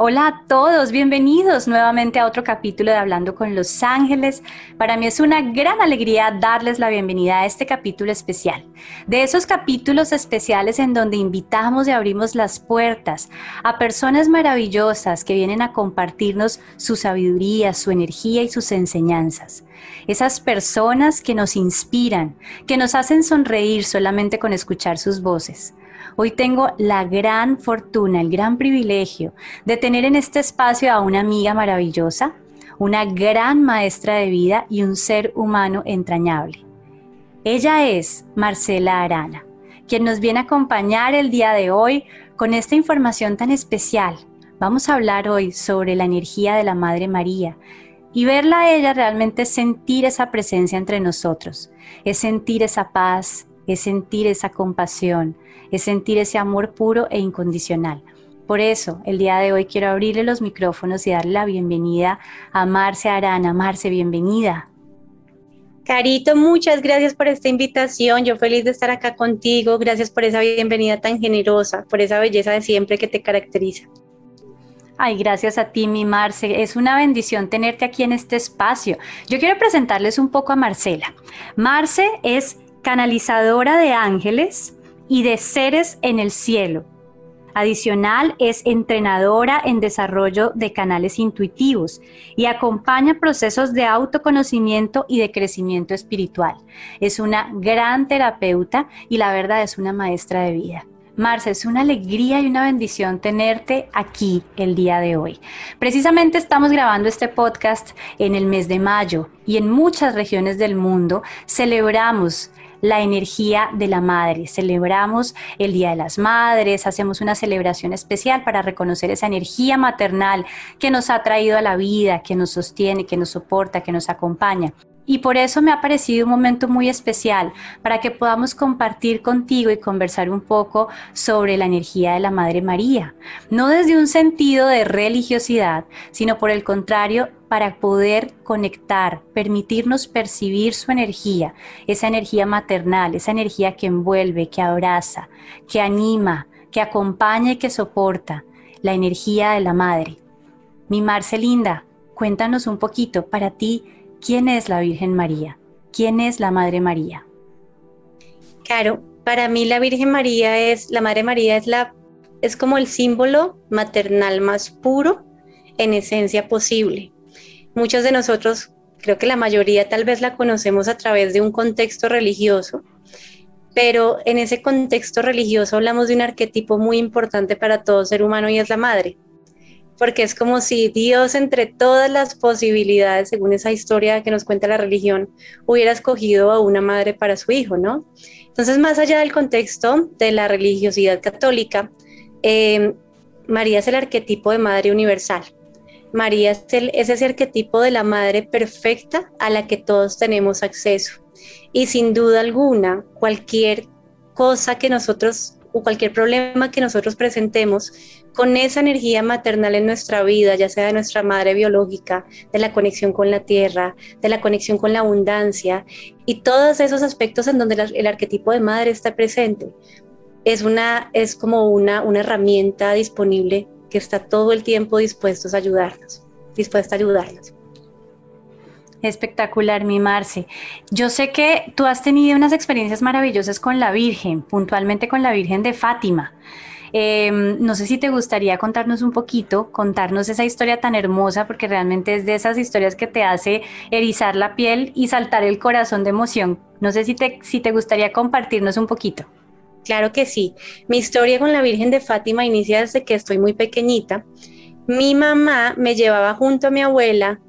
Hola a todos, bienvenidos nuevamente a otro capítulo de Hablando con los Ángeles. Para mí es una gran alegría darles la bienvenida a este capítulo especial. De esos capítulos especiales en donde invitamos y abrimos las puertas a personas maravillosas que vienen a compartirnos su sabiduría, su energía y sus enseñanzas. Esas personas que nos inspiran, que nos hacen sonreír solamente con escuchar sus voces. Hoy tengo la gran fortuna, el gran privilegio de tener en este espacio a una amiga maravillosa, una gran maestra de vida y un ser humano entrañable. Ella es Marcela Arana, quien nos viene a acompañar el día de hoy con esta información tan especial. Vamos a hablar hoy sobre la energía de la Madre María y verla ella realmente sentir esa presencia entre nosotros, es sentir esa paz, es sentir esa compasión, es sentir ese amor puro e incondicional. Por eso, el día de hoy quiero abrirle los micrófonos y darle la bienvenida a Marce Arana. Marce, bienvenida. Carito, muchas gracias por esta invitación. Yo feliz de estar acá contigo. Gracias por esa bienvenida tan generosa, por esa belleza de siempre que te caracteriza. Ay, gracias a ti, mi Marce. Es una bendición tenerte aquí en este espacio. Yo quiero presentarles un poco a Marcela. Marce es canalizadora de ángeles, y de seres en el cielo. Adicional, es entrenadora en desarrollo de canales intuitivos y acompaña procesos de autoconocimiento y de crecimiento espiritual. Es una gran terapeuta y la verdad es una maestra de vida. Marce, es una alegría y una bendición tenerte aquí el día de hoy. Precisamente estamos grabando este podcast en el mes de mayo y en muchas regiones del mundo celebramos la energía de la madre. Celebramos el Día de las Madres, hacemos una celebración especial para reconocer esa energía maternal que nos ha traído a la vida, que nos sostiene, que nos soporta, que nos acompaña. Y por eso me ha parecido un momento muy especial para que podamos compartir contigo y conversar un poco sobre la energía de la Madre María. No desde un sentido de religiosidad, sino por el contrario, para poder conectar, permitirnos percibir su energía, esa energía maternal, esa energía que envuelve, que abraza, que anima, que acompaña y que soporta, la energía de la Madre. Mi Marcelinda, cuéntanos un poquito para ti ¿Quién es la Virgen María? ¿Quién es la Madre María? Claro, para mí la Virgen María es, la Madre María es la, es como el símbolo maternal más puro en esencia posible. Muchos de nosotros, creo que la mayoría tal vez la conocemos a través de un contexto religioso, pero en ese contexto religioso hablamos de un arquetipo muy importante para todo ser humano y es la madre porque es como si Dios entre todas las posibilidades, según esa historia que nos cuenta la religión, hubiera escogido a una madre para su hijo, ¿no? Entonces, más allá del contexto de la religiosidad católica, em, María es el arquetipo de madre universal. María es, es ese arquetipo de la madre perfecta a la que todos tenemos acceso. Y sin duda alguna, cualquier cosa que nosotros o cualquier problema que nosotros presentemos, con esa energía maternal en nuestra vida, ya sea de nuestra madre biológica, de la conexión con la tierra, de la conexión con la abundancia y todos esos aspectos en donde el arquetipo de madre está presente. Es, una, es como una, una herramienta disponible que está todo el tiempo dispuesto a ayudarnos, dispuesta a ayudarnos. Espectacular, mi Marce. Yo sé que tú has tenido unas experiencias maravillosas con la Virgen, puntualmente con la Virgen de Fátima. Em, no sé si te gustaría contarnos un poquito, contarnos esa historia tan hermosa, porque realmente es de esas historias que te hace erizar la piel y saltar el corazón de emoción. No sé si te, si te gustaría compartirnos un poquito. Claro que sí. Mi historia con la Virgen de Fátima inicia desde que estoy muy pequeñita. Mi mamá me llevaba junto a mi abuela,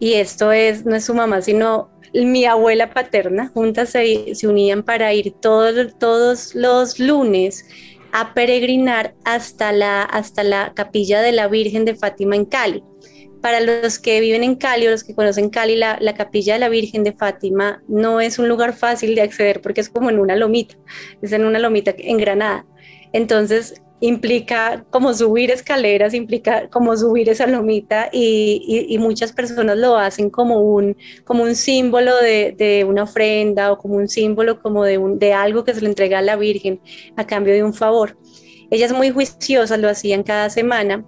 y esto es, no es su mamá, sino mi abuela paterna, juntas se, se unían para ir todos, todos los lunes a peregrinar hasta la, hasta la capilla de la Virgen de Fátima en Cali. Para los que viven en Cali o los que conocen Cali, la, la, capilla de la Virgen de Fátima no es un lugar fácil de acceder porque es como en una lomita, es en una lomita en Granada. Entonces, implica como subir escaleras, implica como subir esa lomita y, muchas personas lo hacen como un, como un símbolo de, una ofrenda o como un símbolo como de, de algo que se le entrega a la Virgen a cambio de un favor. Ellas muy juiciosas lo hacían cada semana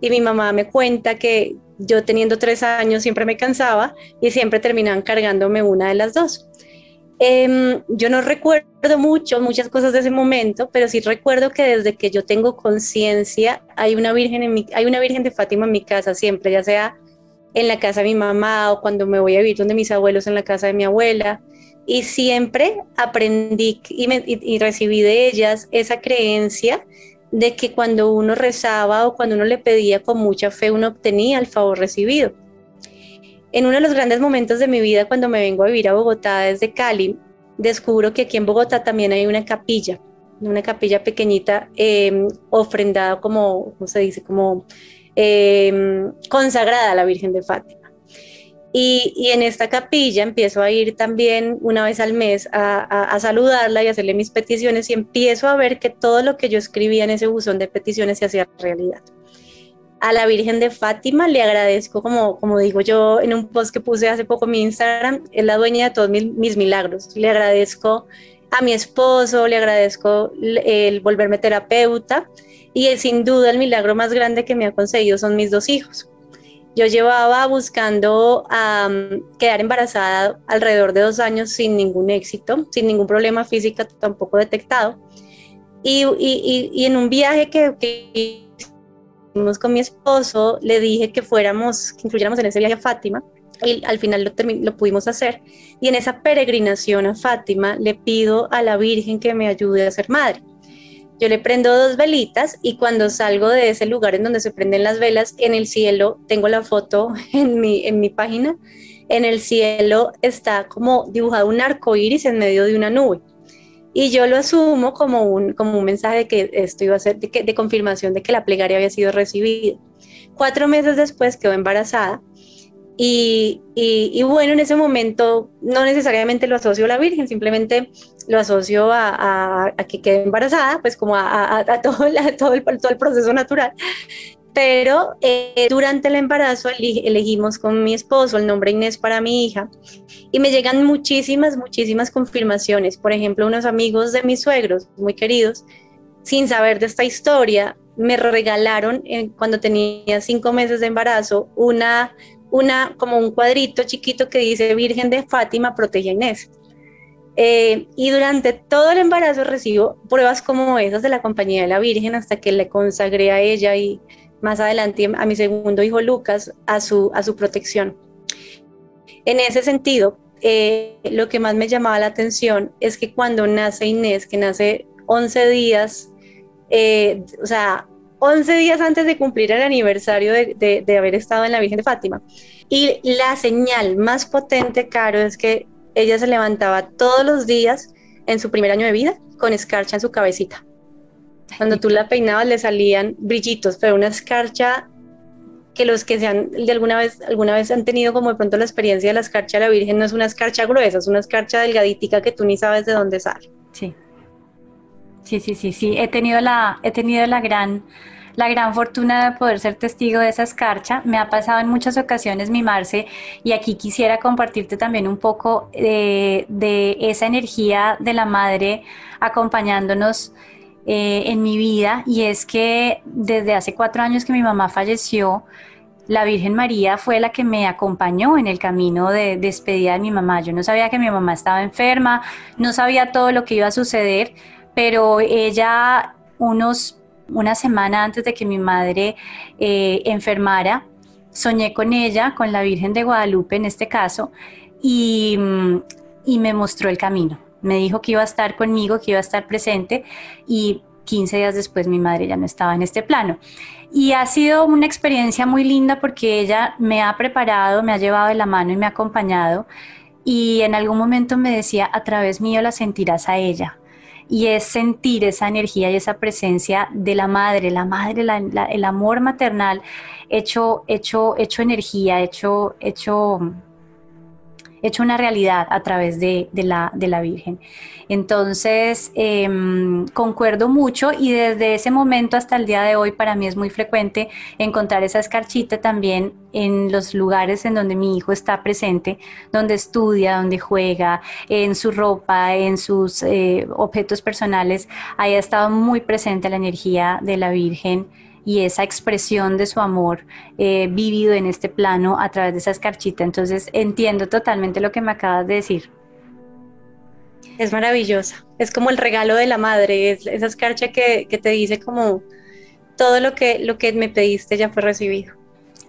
y mi mamá me cuenta que yo teniendo tres años siempre me cansaba y siempre terminaban cargándome una de las dos. Em, yo no recuerdo mucho, muchas cosas de ese momento, pero sí recuerdo que desde que yo tengo conciencia hay una virgen en mi, hay una virgen de Fátima en mi casa siempre, ya sea en la casa de mi mamá o cuando me voy a vivir donde mis abuelos en la casa de mi abuela. Y siempre aprendí y, y recibí de ellas esa creencia de que cuando uno rezaba o cuando uno le pedía con mucha fe, uno obtenía el favor recibido. En uno de los grandes momentos de mi vida, cuando me vengo a vivir a Bogotá desde Cali, descubro que aquí en Bogotá también hay una capilla, una capilla pequeñita eh, ofrendada como, ¿cómo se dice? Como em, consagrada a la Virgen de Fátima. Y, en esta capilla empiezo a ir también una vez al mes a, saludarla y hacerle mis peticiones y empiezo a ver que todo lo que yo escribía en ese buzón de peticiones se hacía realidad. A la Virgen de Fátima le agradezco, como, como digo yo en un post que puse hace poco mi Instagram, es la dueña de todos mis, milagros. Le agradezco a mi esposo, le agradezco el volverme terapeuta y sin duda el milagro más grande que me ha conseguido son mis dos hijos yo llevaba buscando quedar embarazada alrededor de dos años sin ningún éxito, sin ningún problema físico tampoco detectado. Y, en un viaje que, con mi esposo, le dije que fuéramos, que incluyéramos en ese viaje a Fátima. Y al final lo, lo pudimos hacer. Y en esa peregrinación a Fátima le pido a la Virgen que me ayude a ser madre. Yo le prendo dos velitas y cuando salgo de ese lugar en donde se prenden las velas, en el cielo, tengo la foto en mi, en mi página, en el cielo está como dibujado un arco iris en medio de una nube. Y yo lo asumo como un, como un mensaje de que esto iba a ser, de, de confirmación de que la plegaria había sido recibida. Cuatro meses después quedó embarazada y, y, bueno, en ese momento no necesariamente lo asocio a la Virgen, simplemente lo asocio a, a, que quede embarazada, pues como a, todo, todo, el, todo el proceso natural. Pero eh, durante el embarazo elegimos con mi esposo el nombre Inés para mi hija y me llegan muchísimas, muchísimas confirmaciones. Por ejemplo, unos amigos de mis suegros, muy queridos, sin saber de esta historia, me regalaron eh, cuando tenía cinco meses de embarazo una una, como un cuadrito chiquito que dice Virgen de Fátima, protege a Inés. Eh, y durante todo el embarazo recibo pruebas como esas de la compañía de la Virgen hasta que le consagré a ella y más adelante a mi segundo hijo Lucas a su, a su protección. En ese sentido, eh, lo que más me llamaba la atención es que cuando nace Inés, que nace 11 días, eh, o sea, 11 días antes de cumplir el aniversario de, de, haber estado en la Virgen de Fátima. Y la señal más potente, Caro, es que ella se levantaba todos los días en su primer año de vida con escarcha en su cabecita. Cuando tú la peinabas le salían brillitos, pero una escarcha que los que sean de alguna vez alguna vez han tenido como de pronto la experiencia de la escarcha de la Virgen no es una escarcha gruesa, es una escarcha delgadita que tú ni sabes de dónde sale. Sí. Sí, sí, sí, sí. He tenido la, he tenido la gran, la gran fortuna de poder ser testigo de esa escarcha. Me ha pasado en muchas ocasiones mi Marce y aquí quisiera compartirte también un poco de, esa energía de la madre acompañándonos eh, en mi vida y es que desde hace cuatro años que mi mamá falleció, la Virgen María fue la que me acompañó en el camino de despedida de mi mamá. Yo no sabía que mi mamá estaba enferma, no sabía todo lo que iba a suceder, pero ella unos, una semana antes de que mi madre eh, enfermara, soñé con ella, con la Virgen de Guadalupe en este caso, y, y me mostró el camino. Me dijo que iba a estar conmigo, que iba a estar presente y 15 días después mi madre ya no estaba en este plano. Y ha sido una experiencia muy linda porque ella me ha preparado, me ha llevado de la mano y me ha acompañado. Y en algún momento me decía, a través mío la sentirás a ella y es sentir esa energía y esa presencia de la madre, la madre, el amor maternal hecho, hecho, hecho energía, hecho, hecho, hecho una realidad a través de, la, Virgen. Entonces, em, concuerdo mucho y desde ese momento hasta el día de hoy para mí es muy frecuente encontrar esa escarchita también en los lugares en donde mi hijo está presente, donde estudia, donde juega, en su ropa, en sus eh, objetos personales. Ahí ha estado muy presente la energía de la Virgen y esa expresión de su amor eh, vivido en este plano a través de esa escarchita. Entonces entiendo totalmente lo que me acabas de decir. Es maravillosa, es como el regalo de la madre, es esa escarcha que, que te dice como todo lo que, lo que me pediste ya fue recibido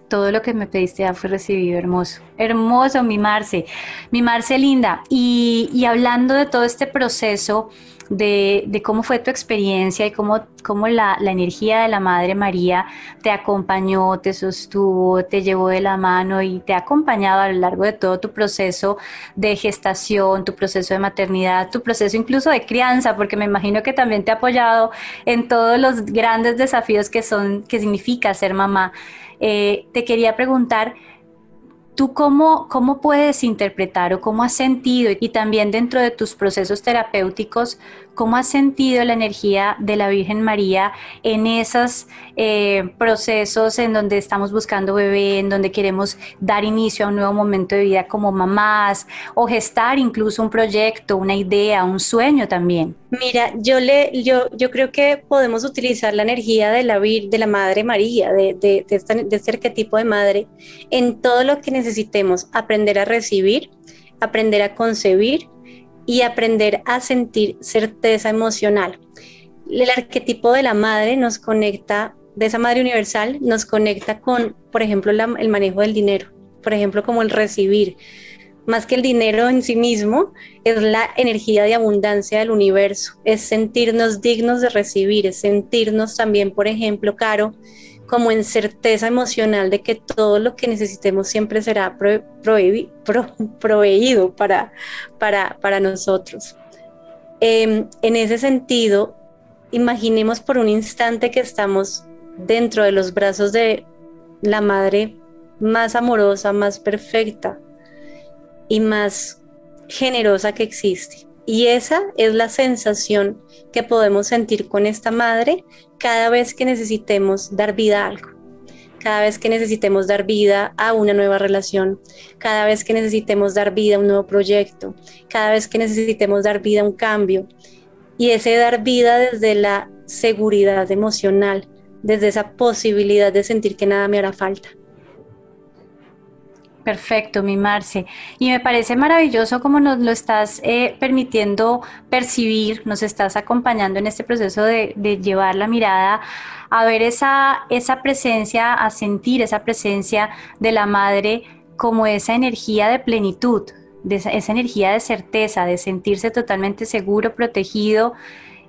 todo lo que me pediste ya fue recibido, hermoso. Hermoso, mi Marce, mi Marce linda. Y, y hablando de todo este proceso de, cómo fue tu experiencia y cómo, cómo la, energía de la Madre María te acompañó, te sostuvo, te llevó de la mano y te ha acompañado a lo largo de todo tu proceso de gestación, tu proceso de maternidad, tu proceso incluso de crianza, porque me imagino que también te ha apoyado en todos los grandes desafíos que son, que significa ser mamá. Eh, te quería preguntar, ¿Tú cómo, cómo puedes interpretar o cómo has sentido y también dentro de tus procesos terapéuticos, cómo has sentido la energía de la Virgen María en esos eh, procesos en donde estamos buscando bebé, en donde queremos dar inicio a un nuevo momento de vida como mamás o gestar incluso un proyecto, una idea, un sueño también? Mira, yo, le, yo, yo creo que podemos utilizar la energía de la, de la Madre María, de, de, de, este, de este de madre, en todo lo que necesitemos aprender a recibir, aprender a concebir y aprender a sentir certeza emocional. El arquetipo de la madre nos conecta, de esa madre universal, nos conecta con, por ejemplo, el manejo del dinero, por ejemplo, como el recibir. Más que el dinero en sí mismo, es la energía de abundancia del universo, es sentirnos dignos de recibir, es sentirnos también, por ejemplo, caro, como en certeza emocional de que todo lo que necesitemos siempre será proveído para, para, para nosotros. Em, en ese sentido, imaginemos por un instante que estamos dentro de los brazos de la madre más amorosa, más perfecta y más generosa que existe. Y esa es la sensación que podemos sentir con esta madre cada vez que necesitemos dar vida a algo, cada vez que necesitemos dar vida a una nueva relación, cada vez que necesitemos dar vida a un nuevo proyecto, cada vez que necesitemos dar vida a un cambio. Y ese dar vida desde la seguridad emocional, desde esa posibilidad de sentir que nada me hará falta. Perfecto, mi Marce. Y me parece maravilloso como nos lo estás eh, permitiendo percibir, nos estás acompañando en este proceso de, llevar la mirada a ver esa, esa presencia, a sentir esa presencia de la madre como esa energía de plenitud, de esa energía de certeza, de sentirse totalmente seguro, protegido,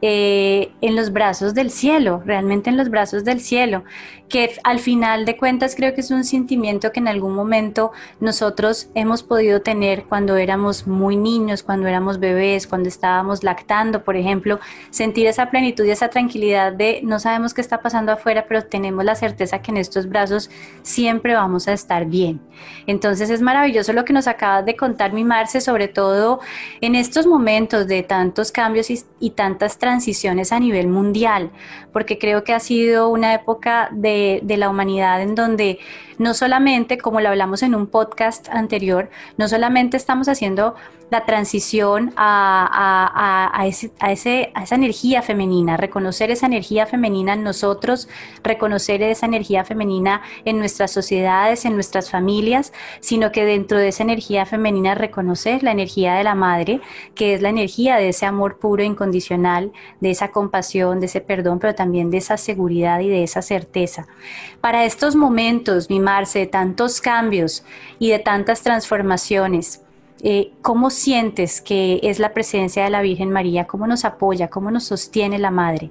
eh, en los brazos del cielo, realmente en los brazos del cielo, que al final de cuentas creo que es un sentimiento que en algún momento nosotros hemos podido tener cuando éramos muy niños, cuando éramos bebés, cuando estábamos lactando, por ejemplo, sentir esa plenitud y esa tranquilidad de no sabemos qué está pasando afuera, pero tenemos la certeza que en estos brazos siempre vamos a estar bien. Entonces es maravilloso lo que nos acabas de contar, mi Marce, sobre todo en estos momentos de tantos cambios y, y tantas transiciones transiciones a nivel mundial, porque creo que ha sido una época de, la humanidad en donde no solamente, como lo hablamos en un podcast anterior, no solamente estamos haciendo la transición a, a, ese, a, esa energía femenina, reconocer esa energía femenina en nosotros, reconocer esa energía femenina en nuestras sociedades, en nuestras familias, sino que dentro de esa energía femenina reconocer la energía de la madre, que es la energía de ese amor puro e incondicional, de esa compasión, de ese perdón, pero también de esa seguridad y de esa certeza. Para estos momentos, mi de tantos cambios y de tantas transformaciones, eh, ¿cómo sientes que es la presencia de la Virgen María? ¿Cómo nos apoya? ¿Cómo nos sostiene la Madre?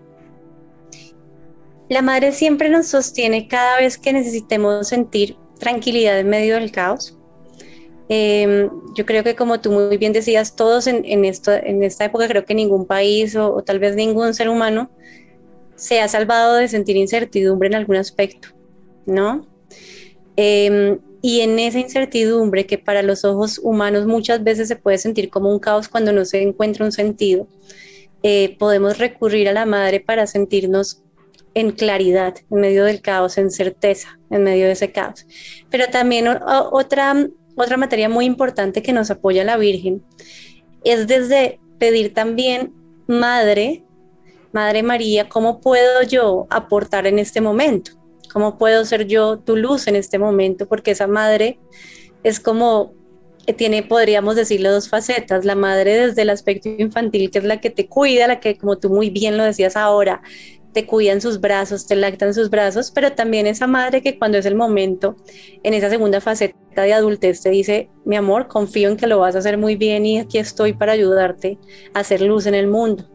La Madre siempre nos sostiene cada vez que necesitemos sentir tranquilidad en medio del caos. Em, yo creo que como tú muy bien decías, todos en, esto, en esta época creo que ningún país o, o tal vez ningún ser humano se ha salvado de sentir incertidumbre en algún aspecto, ¿no? Em, Y en esa incertidumbre que para los ojos humanos muchas veces se puede sentir como un caos cuando no se encuentra un sentido, eh, podemos recurrir a la madre para sentirnos en claridad, en medio del caos, en certeza, en medio de ese caos. Pero también otra, otra materia muy importante que nos apoya la Virgen es desde pedir también, Madre, Madre María, ¿cómo puedo yo aportar en este momento? ¿Cómo puedo ser yo tu luz en este momento? Porque esa madre es como, eh, tiene, podríamos decirle, dos facetas. La madre desde el aspecto infantil, que es la que te cuida, la que, como tú muy bien lo decías ahora, te cuida en sus brazos, te lacta en sus brazos, pero también esa madre que cuando es el momento, en esa segunda faceta de adultez, te dice, mi amor, confío en que lo vas a hacer muy bien y aquí estoy para ayudarte a hacer luz en el mundo.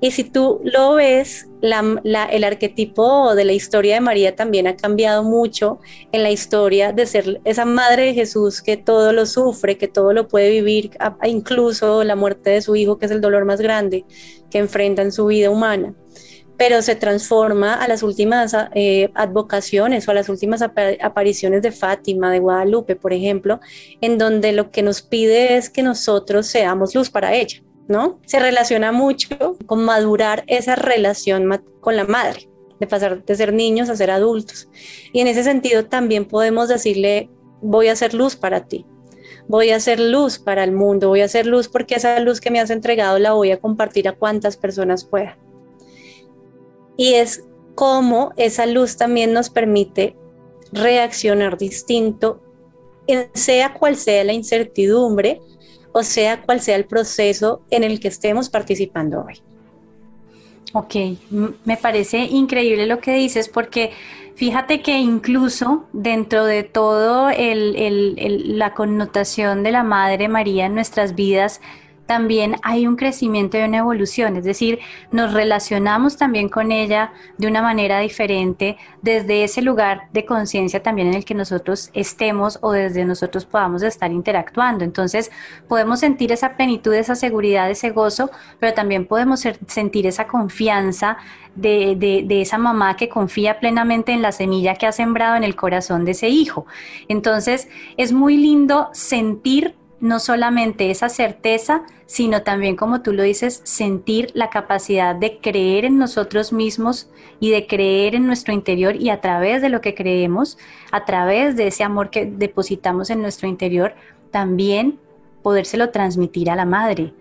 Y si tú lo ves, el arquetipo de la historia de María también ha cambiado mucho en la historia de ser esa madre de Jesús que todo lo sufre, que todo lo puede vivir, incluso la muerte de su hijo, que es el dolor más grande que enfrenta en su vida humana pero se transforma a las últimas eh, advocaciones o a las últimas apariciones de Fátima, de Guadalupe, por ejemplo, en donde lo que nos pide es que nosotros seamos luz para ella. ¿No? Se relaciona mucho con madurar esa relación con la madre, de pasar de ser niños a ser adultos. Y en ese sentido también podemos decirle, voy a hacer luz para ti, voy a hacer luz para el mundo, voy a hacer luz porque esa luz que me has entregado la voy a compartir a cuantas personas pueda. Y es como esa luz también nos permite reaccionar distinto, sea cual sea la incertidumbre, o sea cual sea el proceso en el que estemos participando hoy. Ok, me parece increíble lo que dices porque fíjate que incluso dentro de todo la connotación de la Madre María en nuestras vidas, también hay un crecimiento y una evolución, es decir, nos relacionamos también con ella de una manera diferente desde ese lugar de conciencia también en el que nosotros estemos o desde nosotros podamos estar interactuando. Entonces podemos sentir esa plenitud, esa seguridad, ese gozo, pero también podemos sentir esa confianza de, de, esa mamá que confía plenamente en la semilla que ha sembrado en el corazón de ese hijo. Entonces es muy lindo sentir no solamente esa certeza, sino también, como tú lo dices, sentir la capacidad de creer en nosotros mismos y de creer en nuestro interior y a través de lo que creemos, a través de ese amor que depositamos en nuestro interior, también podérselo transmitir a la madre.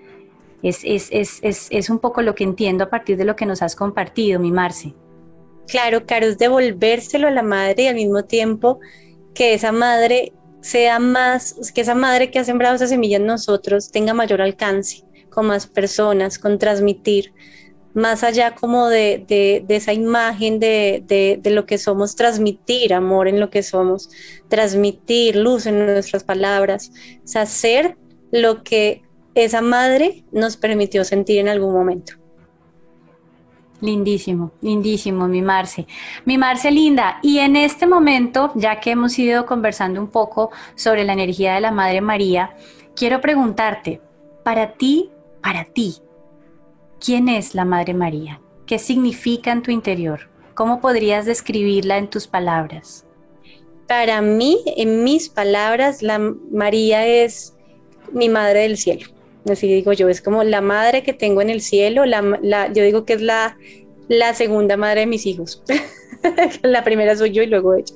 Es, es, es, es un poco lo que entiendo a partir de lo que nos has compartido, mi Marce. Claro, claro, es devolvérselo a la madre y al mismo tiempo que esa madre sea más, que esa madre que ha sembrado esa semilla en nosotros tenga mayor alcance con más personas, con transmitir, más allá como de, esa imagen de, lo que somos, transmitir amor en lo que somos, transmitir luz en nuestras palabras, hacer lo que esa madre nos permitió sentir en algún momento. Lindísimo, lindísimo, mi Marce. Mi Marce linda, y en este momento, ya que hemos ido conversando un poco sobre la energía de la Madre María, quiero preguntarte, para ti, para ti, ¿quién es la Madre María? ¿Qué significa en tu interior? ¿Cómo podrías describirla en tus palabras? Para mí, en mis palabras, la María es mi Madre del Cielo así digo yo, es como la madre que tengo en el cielo, la, yo digo que es la, la segunda madre de mis hijos. la primera soy yo y luego ella.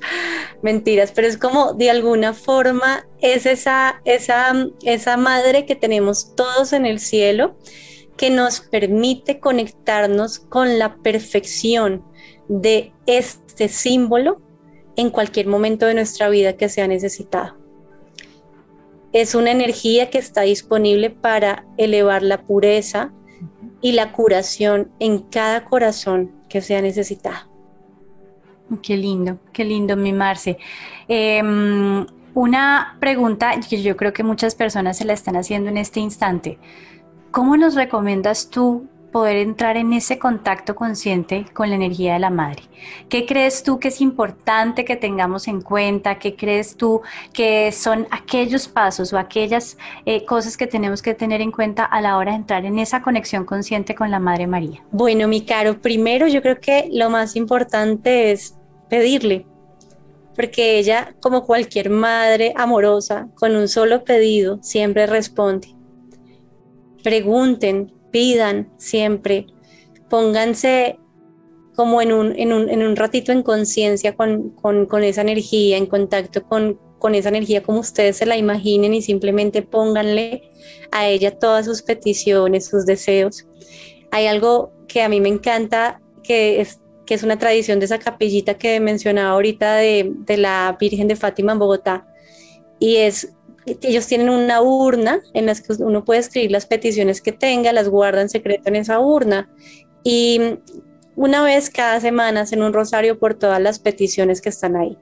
Mentiras, pero es como de alguna forma es esa, esa, esa madre que tenemos todos en el cielo que nos permite conectarnos con la perfección de este símbolo en cualquier momento de nuestra vida que sea necesitado es una energía que está disponible para elevar la pureza y la curación en cada corazón que sea necesitado. Qué lindo, qué lindo, mi Marce. Em, una pregunta que yo creo que muchas personas se la están haciendo en este instante. ¿Cómo nos recomiendas tú poder entrar en ese contacto consciente con la energía de la madre. ¿Qué crees tú que es importante que tengamos en cuenta? ¿Qué crees tú que son aquellos pasos o aquellas eh, cosas que tenemos que tener en cuenta a la hora de entrar en esa conexión consciente con la Madre María? Bueno, mi caro, primero yo creo que lo más importante es pedirle, porque ella, como cualquier madre amorosa, con un solo pedido, siempre responde. Pregunten, pidan siempre, pónganse como en un, en un, en un ratito en conciencia con, con, esa energía, en contacto con, con esa energía como ustedes se la imaginen y simplemente pónganle a ella todas sus peticiones, sus deseos. Hay algo que a mí me encanta, que es, que es una tradición de esa capillita que mencionaba ahorita de, de la Virgen de Fátima en Bogotá, y es ellos tienen una urna en la que uno puede escribir las peticiones que tenga, las guarda en secreto en esa urna y una vez cada semana hacen un rosario por todas las peticiones que están ahí.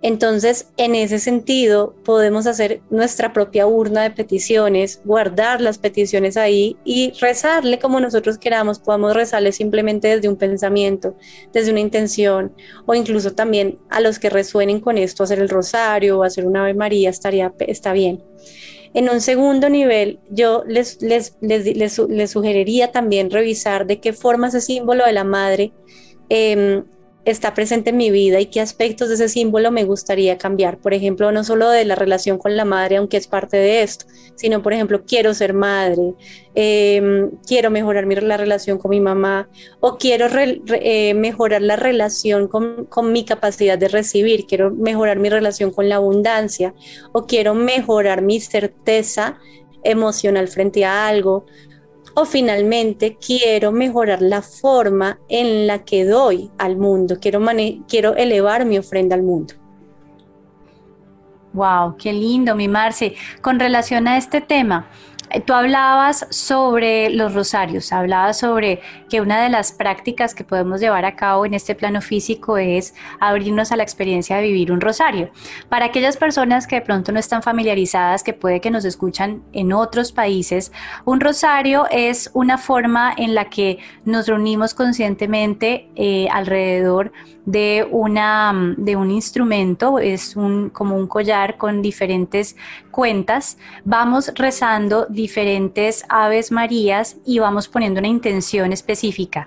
Entonces, en ese sentido, podemos hacer nuestra propia urna de peticiones, guardar las peticiones ahí y rezarle como nosotros queramos. Podemos rezarle simplemente desde un pensamiento, desde una intención, o incluso también a los que resuenen con esto, hacer el rosario o hacer una Ave María, estaría, está bien. En un segundo nivel, yo les, les, les, sugeriría también revisar de qué forma ese símbolo de la madre eh, está presente en mi vida y qué aspectos de ese símbolo me gustaría cambiar. Por ejemplo, no solo de la relación con la madre, aunque es parte de esto, sino, por ejemplo, quiero ser madre, em, quiero mejorar la relación con mi mamá o quiero eh, mejorar la relación con, con mi capacidad de recibir, quiero mejorar mi relación con la abundancia o quiero mejorar mi certeza emocional frente a algo o finalmente quiero mejorar la forma en la que doy al mundo, quiero, quiero elevar mi ofrenda al mundo. Wow, qué lindo, mi Marce. Con relación a este tema, Tú hablabas sobre los rosarios, hablabas sobre que una de las prácticas que podemos llevar a cabo en este plano físico es abrirnos a la experiencia de vivir un rosario. Para aquellas personas que de pronto no están familiarizadas, que puede que nos escuchan en otros países, un rosario es una forma en la que nos reunimos conscientemente eh, alrededor de, una, de un instrumento, es un, como un collar con diferentes cuentas, vamos rezando diferentes aves marías y vamos poniendo una intención específica.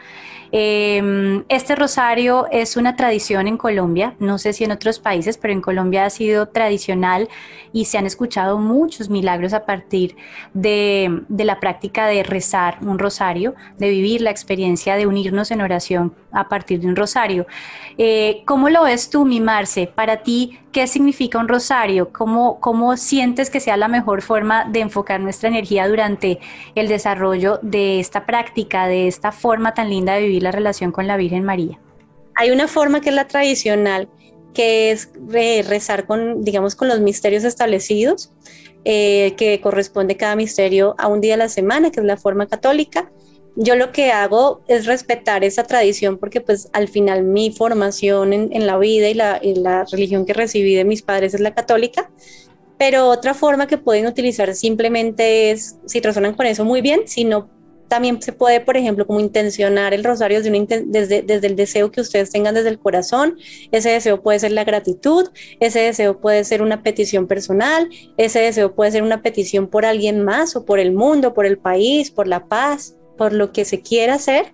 Em, este rosario es una tradición en Colombia, no sé si en otros países, pero en Colombia ha sido tradicional y se han escuchado muchos milagros a partir de, la práctica de rezar un rosario, de vivir la experiencia de unirnos en oración a partir de un rosario. Eh, ¿Cómo lo ves tú, mi Marce? Para ti, ¿qué significa un rosario? ¿Cómo, ¿Cómo sientes que sea la mejor forma de enfocar nuestra energía durante el desarrollo de esta práctica, de esta forma tan linda de vivir la relación con la Virgen María? Hay una forma que es la tradicional, que es rezar con, digamos, con los misterios establecidos, eh, que corresponde cada misterio a un día a la semana, que es la forma católica. Yo lo que hago es respetar esa tradición porque pues al final mi formación en, la vida y la, religión que recibí de mis padres es la católica, pero otra forma que pueden utilizar simplemente es, si razonan con eso muy bien, si no también se puede, por ejemplo, como intencionar el rosario desde, el deseo que ustedes tengan desde el corazón. Ese deseo puede ser la gratitud, ese deseo puede ser una petición personal, ese deseo puede ser una petición por alguien más o por el mundo, por el país, por la paz, por lo que se quiera hacer.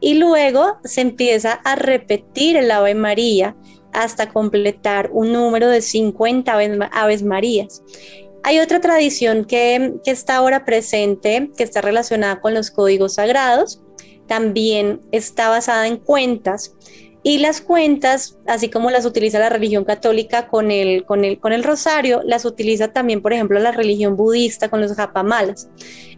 Y luego se empieza a repetir el Ave María hasta completar un número de 50 Aves Marías. Hay otra tradición que, está ahora presente, que está relacionada con los códigos sagrados, también está basada en cuentas. Y las cuentas, así como las utiliza la religión católica con el, con el, con el rosario, las utiliza también, por ejemplo, la religión budista con los japamalas.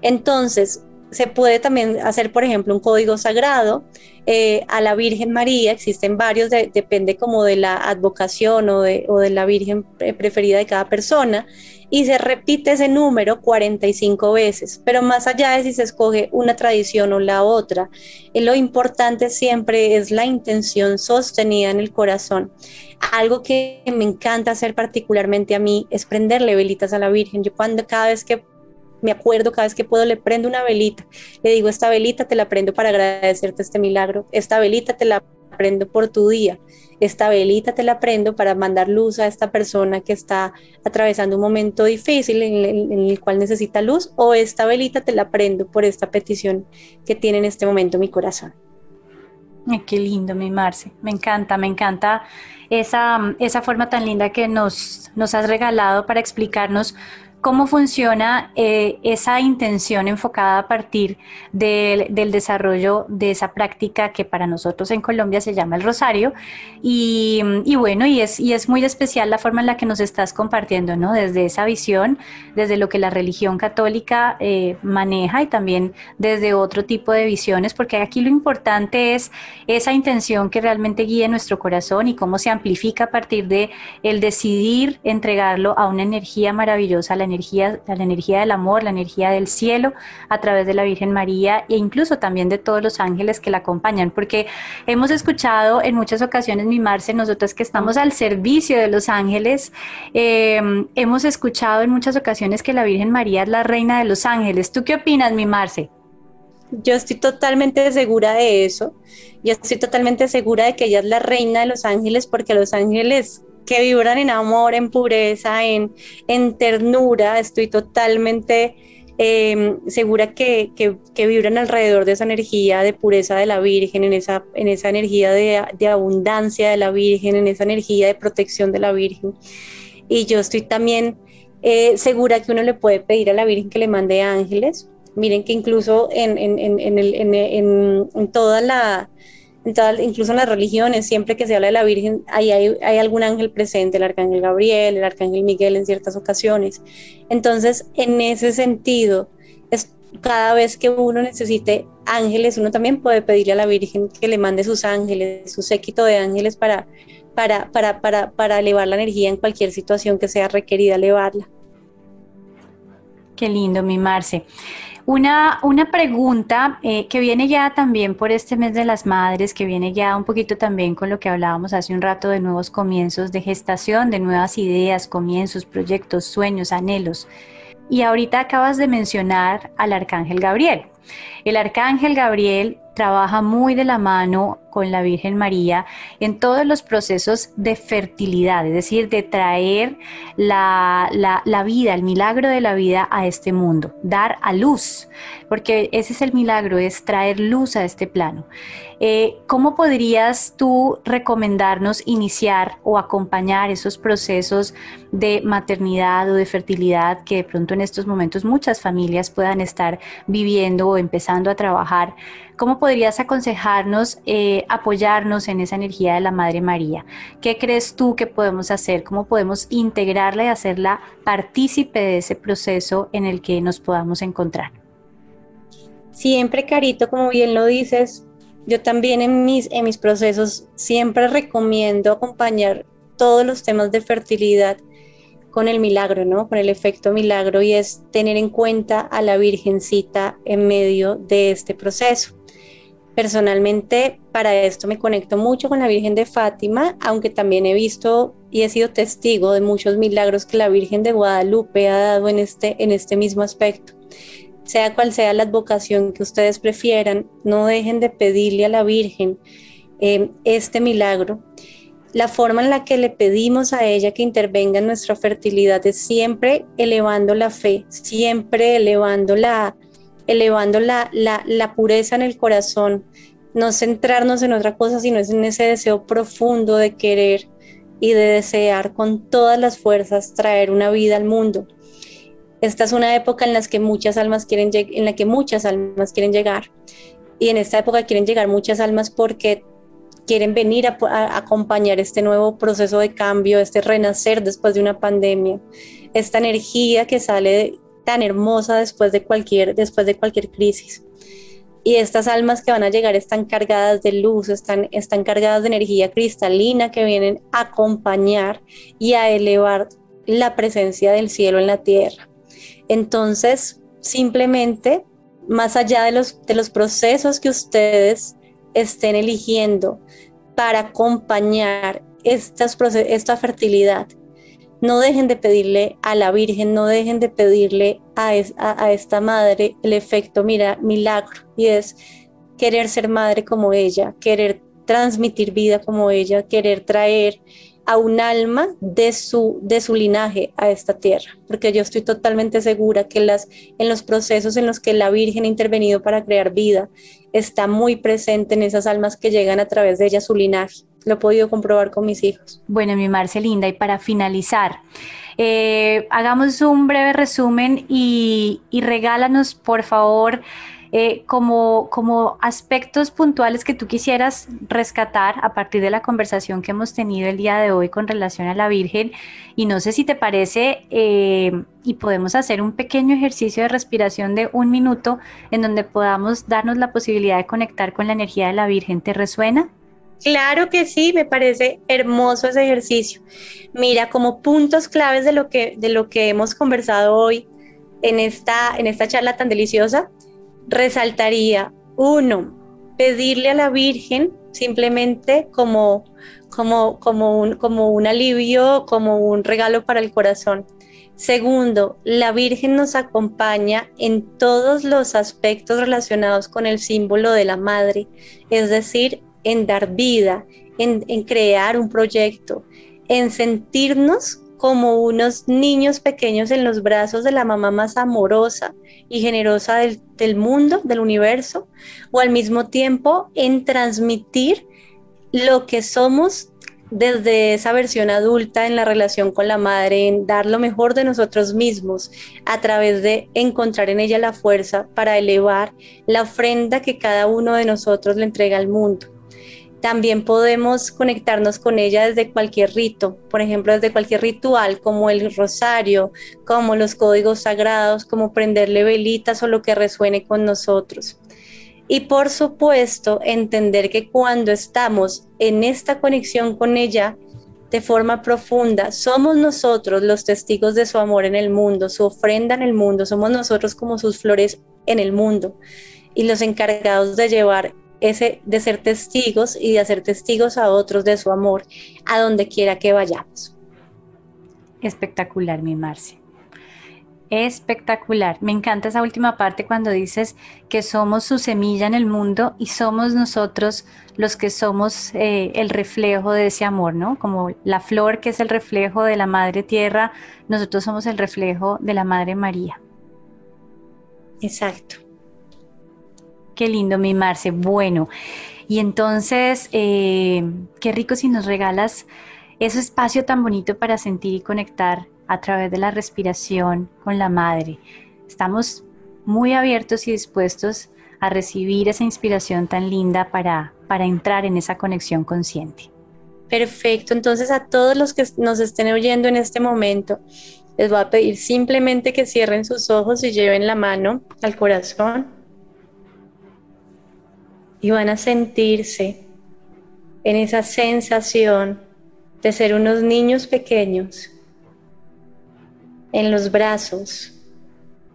Entonces, se puede también hacer, por ejemplo, un código sagrado eh, a la Virgen María. Existen varios, depende como de la advocación o de, o de la Virgen preferida de cada persona y se repite ese número 45 veces, pero más allá de si se escoge una tradición o la otra, eh, lo importante siempre es la intención sostenida en el corazón. Algo que me encanta hacer particularmente a mí es prenderle velitas a la Virgen. Yo cuando cada vez que me acuerdo cada vez que puedo, le prendo una velita. Le digo, esta velita te la prendo para agradecerte este milagro. Esta velita te la prendo por tu día esta velita te la prendo para mandar luz a esta persona que está atravesando un momento difícil en, el cual necesita luz, o esta velita te la prendo por esta petición que tiene en este momento mi corazón. qué lindo, mi Marce. Me encanta, me encanta esa, esa forma tan linda que nos, nos has regalado para explicarnos cómo funciona eh, esa intención enfocada a partir del, desarrollo de esa práctica que para nosotros en Colombia se llama el rosario. Y, bueno, y es, y es muy especial la forma en la que nos estás compartiendo, ¿no? Desde esa visión, desde lo que la religión católica eh, maneja y también desde otro tipo de visiones, porque aquí lo importante es esa intención que realmente guíe nuestro corazón y cómo se amplifica a partir de el decidir entregarlo a una energía maravillosa, la energía, la energía del amor, la energía del cielo a través de la Virgen María e incluso también de todos los ángeles que la acompañan, porque hemos escuchado en muchas ocasiones, mi Marce, nosotras que estamos al servicio de los ángeles, eh, hemos escuchado en muchas ocasiones que la Virgen María es la reina de los ángeles. ¿Tú qué opinas, mi Marce? Yo estoy totalmente segura de eso. Yo estoy totalmente segura de que ella es la reina de los ángeles porque los ángeles que vibran en amor, en pureza, en, ternura. Estoy totalmente em, segura que, que, vibran alrededor de esa energía de pureza de la Virgen, en esa, en esa energía de, de abundancia de la Virgen, en esa energía de protección de la Virgen. Y yo estoy también eh, segura que uno le puede pedir a la Virgen que le mande ángeles. Miren que incluso en, en, en, en toda la incluso en las religiones, siempre que se habla de la Virgen, hay, hay, algún ángel presente, el arcángel Gabriel, el arcángel Miguel en ciertas ocasiones. Entonces, en ese sentido, es, cada vez que uno necesite ángeles, uno también puede pedirle a la Virgen que le mande sus ángeles, su séquito de ángeles para, para, para, para, para elevar la energía en cualquier situación que sea requerida elevarla. Qué lindo, mi Marce. Una, una pregunta eh, que viene ya también por este mes de las madres, que viene ya un poquito también con lo que hablábamos hace un rato de nuevos comienzos, de gestación, de nuevas ideas, comienzos, proyectos, sueños, anhelos. Y ahorita acabas de mencionar al arcángel Gabriel. El arcángel Gabriel trabaja muy de la mano con la Virgen María en todos los procesos de fertilidad, es decir, de traer la, vida, el milagro de la vida a este mundo, dar a luz, porque ese es el milagro, es traer luz a este plano. Eh, ¿Cómo podrías tú recomendarnos iniciar o acompañar esos procesos de maternidad o de fertilidad que de pronto en estos momentos muchas familias puedan estar viviendo o empezando a trabajar? ¿Cómo podrías aconsejarnos eh, apoyarnos en esa energía de la Madre María? ¿Qué crees tú que podemos hacer? ¿Cómo podemos integrarla y hacerla partícipe de ese proceso en el que nos podamos encontrar? Siempre, Carito, como bien lo dices, yo también en mis, en mis procesos siempre recomiendo acompañar todos los temas de fertilidad con el milagro, ¿no? Con el efecto milagro y es tener en cuenta a la Virgencita en medio de este proceso. Personalmente, para esto me conecto mucho con la Virgen de Fátima, aunque también he visto y he sido testigo de muchos milagros que la Virgen de Guadalupe ha dado en este, en este mismo aspecto. Sea cual sea la advocación que ustedes prefieran, no dejen de pedirle a la Virgen eh, este milagro. La forma en la que le pedimos a ella que intervenga en nuestra fertilidad es siempre elevando la fe, siempre elevando la, elevando la, pureza en el corazón, no centrarnos en otra cosa, sino en ese deseo profundo de querer y de desear con todas las fuerzas traer una vida al mundo. Esta es una época en la que muchas almas quieren en la que muchas almas quieren llegar y en esta época quieren llegar muchas almas porque quieren venir a, a, acompañar este nuevo proceso de cambio, este renacer después de una pandemia, esta energía que sale tan hermosa después de cualquier, después de cualquier crisis. Y estas almas que van a llegar están cargadas de luz, están, están cargadas de energía cristalina que vienen a acompañar y a elevar la presencia del cielo en la tierra. Entonces, simplemente, más allá de los, de los procesos que ustedes estén eligiendo para acompañar estas, esta fertilidad, no dejen de pedirle a la Virgen, no dejen de pedirle a, esta madre el efecto mira, milagro y es querer ser madre como ella, querer transmitir vida como ella, querer traer a un alma de su, de su linaje a esta tierra, porque yo estoy totalmente segura que las, en los procesos en los que la Virgen ha intervenido para crear vida, está muy presente en esas almas que llegan a través de ella su linaje. Lo he podido comprobar con mis hijos. Bueno, mi Marcelinda, y para finalizar, eh, hagamos un breve resumen y, regálanos, por favor, eh, como, como aspectos puntuales que tú quisieras rescatar a partir de la conversación que hemos tenido el día de hoy con relación a la Virgen. Y no sé si te parece, eh, y podemos hacer un pequeño ejercicio de respiración de un minuto en donde podamos darnos la posibilidad de conectar con la energía de la Virgen. ¿Te resuena? Claro que sí, me parece hermoso ese ejercicio. Mira, como puntos claves de lo que, de lo que hemos conversado hoy en esta, en esta charla tan deliciosa, resaltaría, uno, pedirle a la Virgen simplemente como, como, como, un, como un alivio, como un regalo para el corazón. Segundo, la Virgen nos acompaña en todos los aspectos relacionados con el símbolo de la madre, es decir, en dar vida, en, crear un proyecto, en sentirnos como unos niños pequeños en los brazos de la mamá más amorosa y generosa del, mundo, del universo, o al mismo tiempo en transmitir lo que somos desde esa versión adulta en la relación con la madre, en dar lo mejor de nosotros mismos a través de encontrar en ella la fuerza para elevar la ofrenda que cada uno de nosotros le entrega al mundo. También podemos conectarnos con ella desde cualquier rito, por ejemplo, desde cualquier ritual como el rosario, como los códigos sagrados, como prenderle velitas o lo que resuene con nosotros. Y por supuesto, entender que cuando estamos en esta conexión con ella de forma profunda, somos nosotros los testigos de su amor en el mundo, su ofrenda en el mundo, somos nosotros como sus flores en el mundo y los encargados de llevar ese de ser testigos y de hacer testigos a otros de su amor a donde quiera que vayamos. Espectacular, mi Marce. Espectacular. Me encanta esa última parte cuando dices que somos su semilla en el mundo y somos nosotros los que somos eh, el reflejo de ese amor, ¿no? Como la flor que es el reflejo de la Madre Tierra, nosotros somos el reflejo de la Madre María. Exacto. Qué lindo mimarse. Bueno, y entonces, eh, qué rico si nos regalas ese espacio tan bonito para sentir y conectar a través de la respiración con la madre. Estamos muy abiertos y dispuestos a recibir esa inspiración tan linda para, para entrar en esa conexión consciente. Perfecto, entonces a todos los que nos estén oyendo en este momento, les voy a pedir simplemente que cierren sus ojos y lleven la mano al corazón y van a sentirse en esa sensación de ser unos niños pequeños en los brazos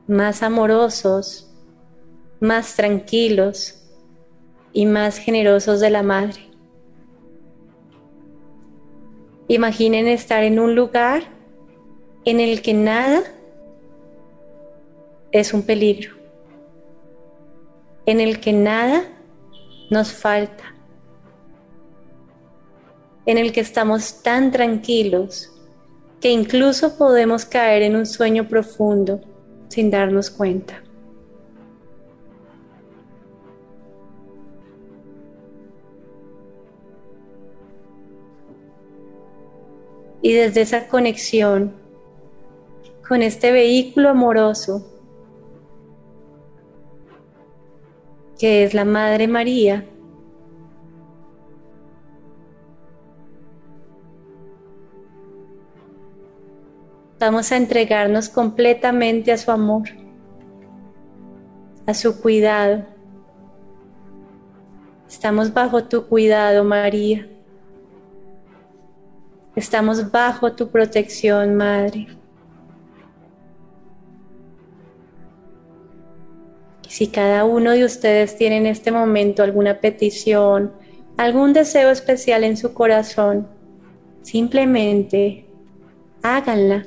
más amorosos, más tranquilos y más generosos de la madre. Imaginen estar en un lugar en el que nada es un peligro, en el que nada nos falta, en el que estamos tan tranquilos que incluso podemos caer en un sueño profundo sin darnos cuenta. Y desde esa conexión con este vehículo amoroso que es la Madre María, vamos a entregarnos completamente a su amor, a su cuidado. Estamos bajo tu cuidado, María. Estamos bajo tu protección, Madre. Si cada uno de ustedes tiene en este momento alguna petición, algún deseo especial en su corazón, simplemente háganla.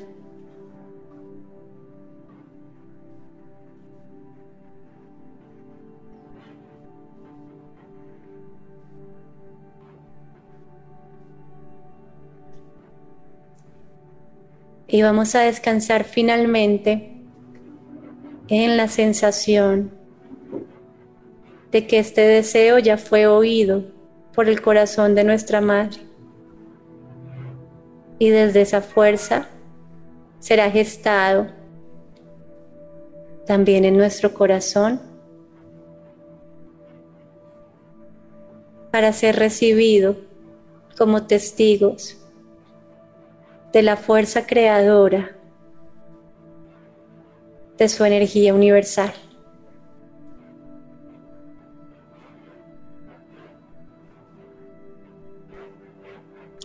Y vamos a descansar finalmente en la sensación de que este deseo ya fue oído por el corazón de nuestra madre. Y desde esa fuerza será gestado también en nuestro corazón para ser recibido como testigos de la fuerza creadora de su energía universal.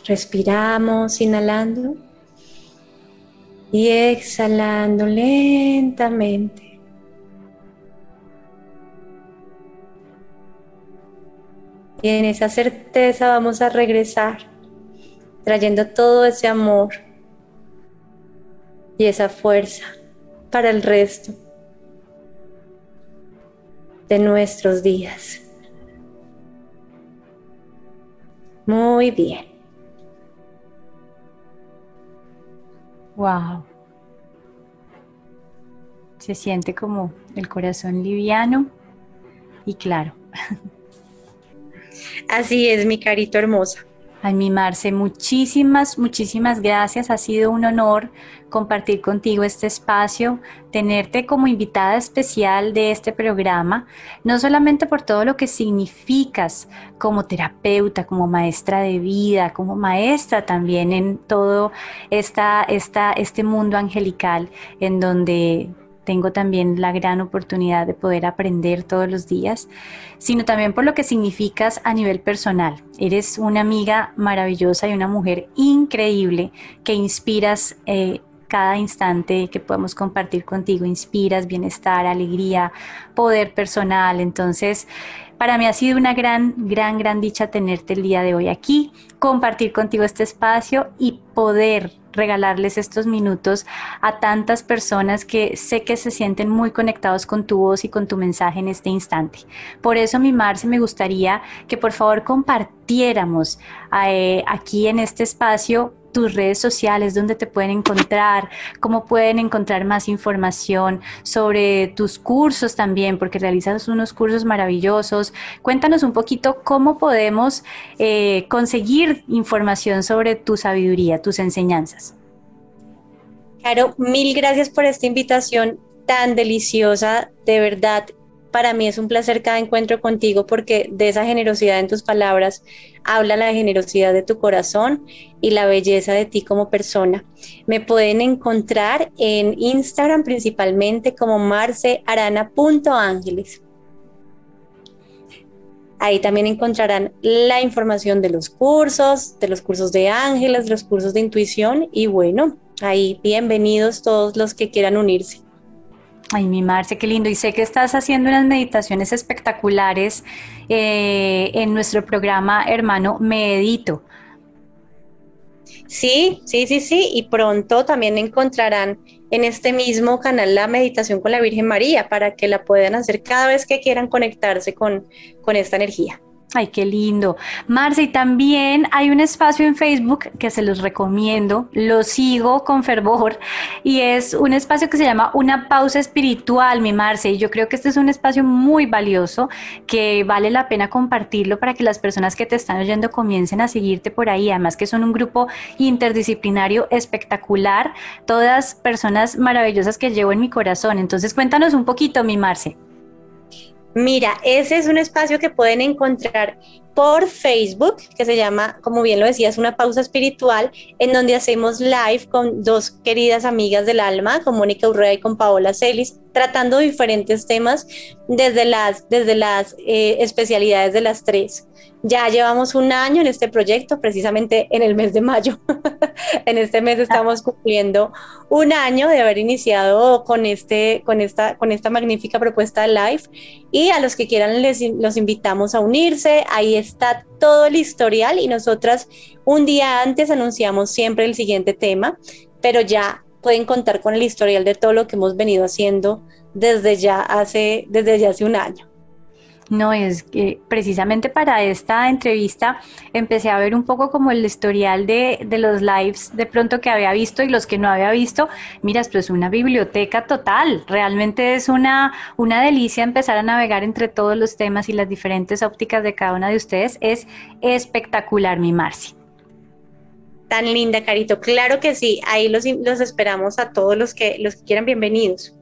Respiramos inhalando y exhalando lentamente. Y en esa certeza vamos a regresar, trayendo todo ese amor y esa fuerza para el resto de nuestros días. Muy bien. Wow. Se siente como el corazón liviano y claro. Así es, mi carito hermosa. Ay, mi Marce, muchísimas, muchísimas gracias. Ha sido un honor compartir contigo este espacio, tenerte como invitada especial de este programa, no solamente por todo lo que significas como terapeuta, como maestra de vida, como maestra también en todo esta, esta, este mundo angelical en donde tengo también la gran oportunidad de poder aprender todos los días, sino también por lo que significas a nivel personal. Eres una amiga maravillosa y una mujer increíble que inspiras. Eh, cada instante que podemos compartir contigo, inspiras bienestar, alegría, poder personal. Entonces, para mí ha sido una gran, gran, gran dicha tenerte el día de hoy aquí, compartir contigo este espacio y poder regalarles estos minutos a tantas personas que sé que se sienten muy conectados con tu voz y con tu mensaje en este instante. Por eso, mi Marce, me gustaría que por favor compartiéramos eh, aquí en este espacio tus redes sociales, dónde te pueden encontrar, cómo pueden encontrar más información sobre tus cursos también, porque realizas unos cursos maravillosos. Cuéntanos un poquito cómo podemos eh, conseguir información sobre tu sabiduría, tus enseñanzas. Caro, mil gracias por esta invitación tan deliciosa, de verdad para mí es un placer cada encuentro contigo porque de esa generosidad en tus palabras habla la generosidad de tu corazón y la belleza de ti como persona. Me pueden encontrar en Instagram principalmente como marcearana.ángeles. Ahí también encontrarán la información de los cursos, de los cursos de ángeles, de los cursos de intuición y bueno, ahí bienvenidos todos los que quieran unirse. Ay, mi Marce, qué lindo. Y sé que estás haciendo unas meditaciones espectaculares eh, en nuestro programa Hermano Medito. Sí, sí, sí, sí. Y pronto también encontrarán en este mismo canal la meditación con la Virgen María para que la puedan hacer cada vez que quieran conectarse con, con esta energía. Ay, qué lindo. Marce, y también hay un espacio en Facebook que se los recomiendo, lo sigo con fervor, y es un espacio que se llama Una Pausa Espiritual, mi Marce. Y yo creo que este es un espacio muy valioso que vale la pena compartirlo para que las personas que te están oyendo comiencen a seguirte por ahí. Además que son un grupo interdisciplinario espectacular, todas personas maravillosas que llevo en mi corazón. Entonces cuéntanos un poquito, mi Marce. Mira, ese es un espacio que pueden encontrar por Facebook, que se llama, como bien lo decías, una pausa espiritual, en donde hacemos live con dos queridas amigas del alma, con Mónica Urrea y con Paola Celis, tratando diferentes temas desde las, desde las eh, especialidades de las tres. Ya llevamos un año en este proyecto, precisamente en el mes de mayo. en este mes estamos cumpliendo un año de haber iniciado con, este, con, esta, con esta magnífica propuesta live. Y a los que quieran les, los invitamos a unirse. Ahí está todo el historial y nosotras un día antes anunciamos siempre el siguiente tema, pero ya pueden contar con el historial de todo lo que hemos venido haciendo desde ya hace, desde ya hace un año. No, es que precisamente para esta entrevista empecé a ver un poco como el historial de, de, los lives de pronto que había visto y los que no había visto. Mira, esto es una biblioteca total. Realmente es una, una delicia empezar a navegar entre todos los temas y las diferentes ópticas de cada una de ustedes. Es espectacular, mi Marci. Tan linda, Carito. Claro que sí. Ahí los, los esperamos a todos los que, los que quieran bienvenidos.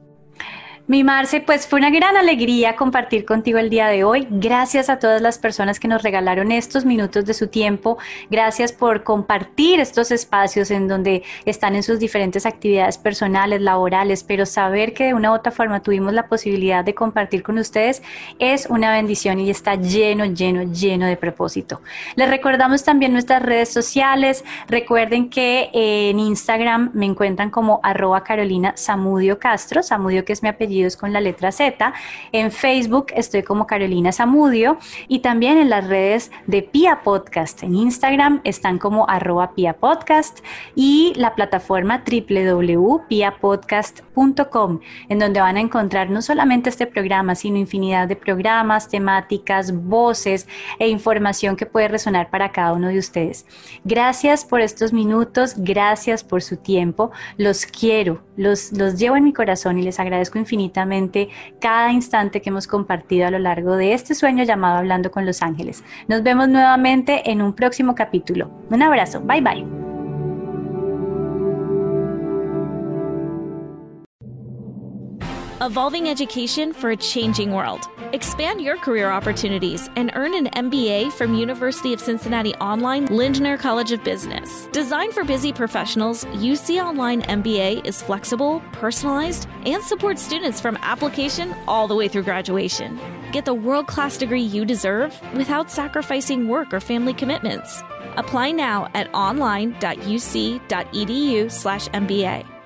Mi Marce, pues fue una gran alegría compartir contigo el día de hoy. Gracias a todas las personas que nos regalaron estos minutos de su tiempo. Gracias por compartir estos espacios en donde están en sus diferentes actividades personales, laborales, pero saber que de una u otra forma tuvimos la posibilidad de compartir con ustedes es una bendición y está lleno, lleno, lleno de propósito. Les recordamos también nuestras redes sociales. Recuerden que en Instagram me encuentran como arroba Carolina Samudio Castro, Samudio que es mi apellido con la letra Z. En Facebook estoy como Carolina Zamudio y también en las redes de Pia Podcast. En Instagram están como arroba Pia Podcast y la plataforma www.piapodcast.com en donde van a encontrar no solamente este programa, sino infinidad de programas, temáticas, voces e información que puede resonar para cada uno de ustedes. Gracias por estos minutos, gracias por su tiempo. Los quiero, los, los llevo en mi corazón y les agradezco infinitamente cada instante que hemos compartido a lo largo de este sueño llamado Hablando con los Ángeles. Nos vemos nuevamente en un próximo capítulo. Un abrazo, bye bye. Evolving education for a changing world. Expand your career opportunities and earn an MBA from University of Cincinnati Online Lindner College of Business. Designed for busy professionals, UC Online MBA is flexible, personalized, and supports students from application all the way through graduation. Get the world-class degree you deserve without sacrificing work or family commitments. Apply now at online.uc.edu/mba.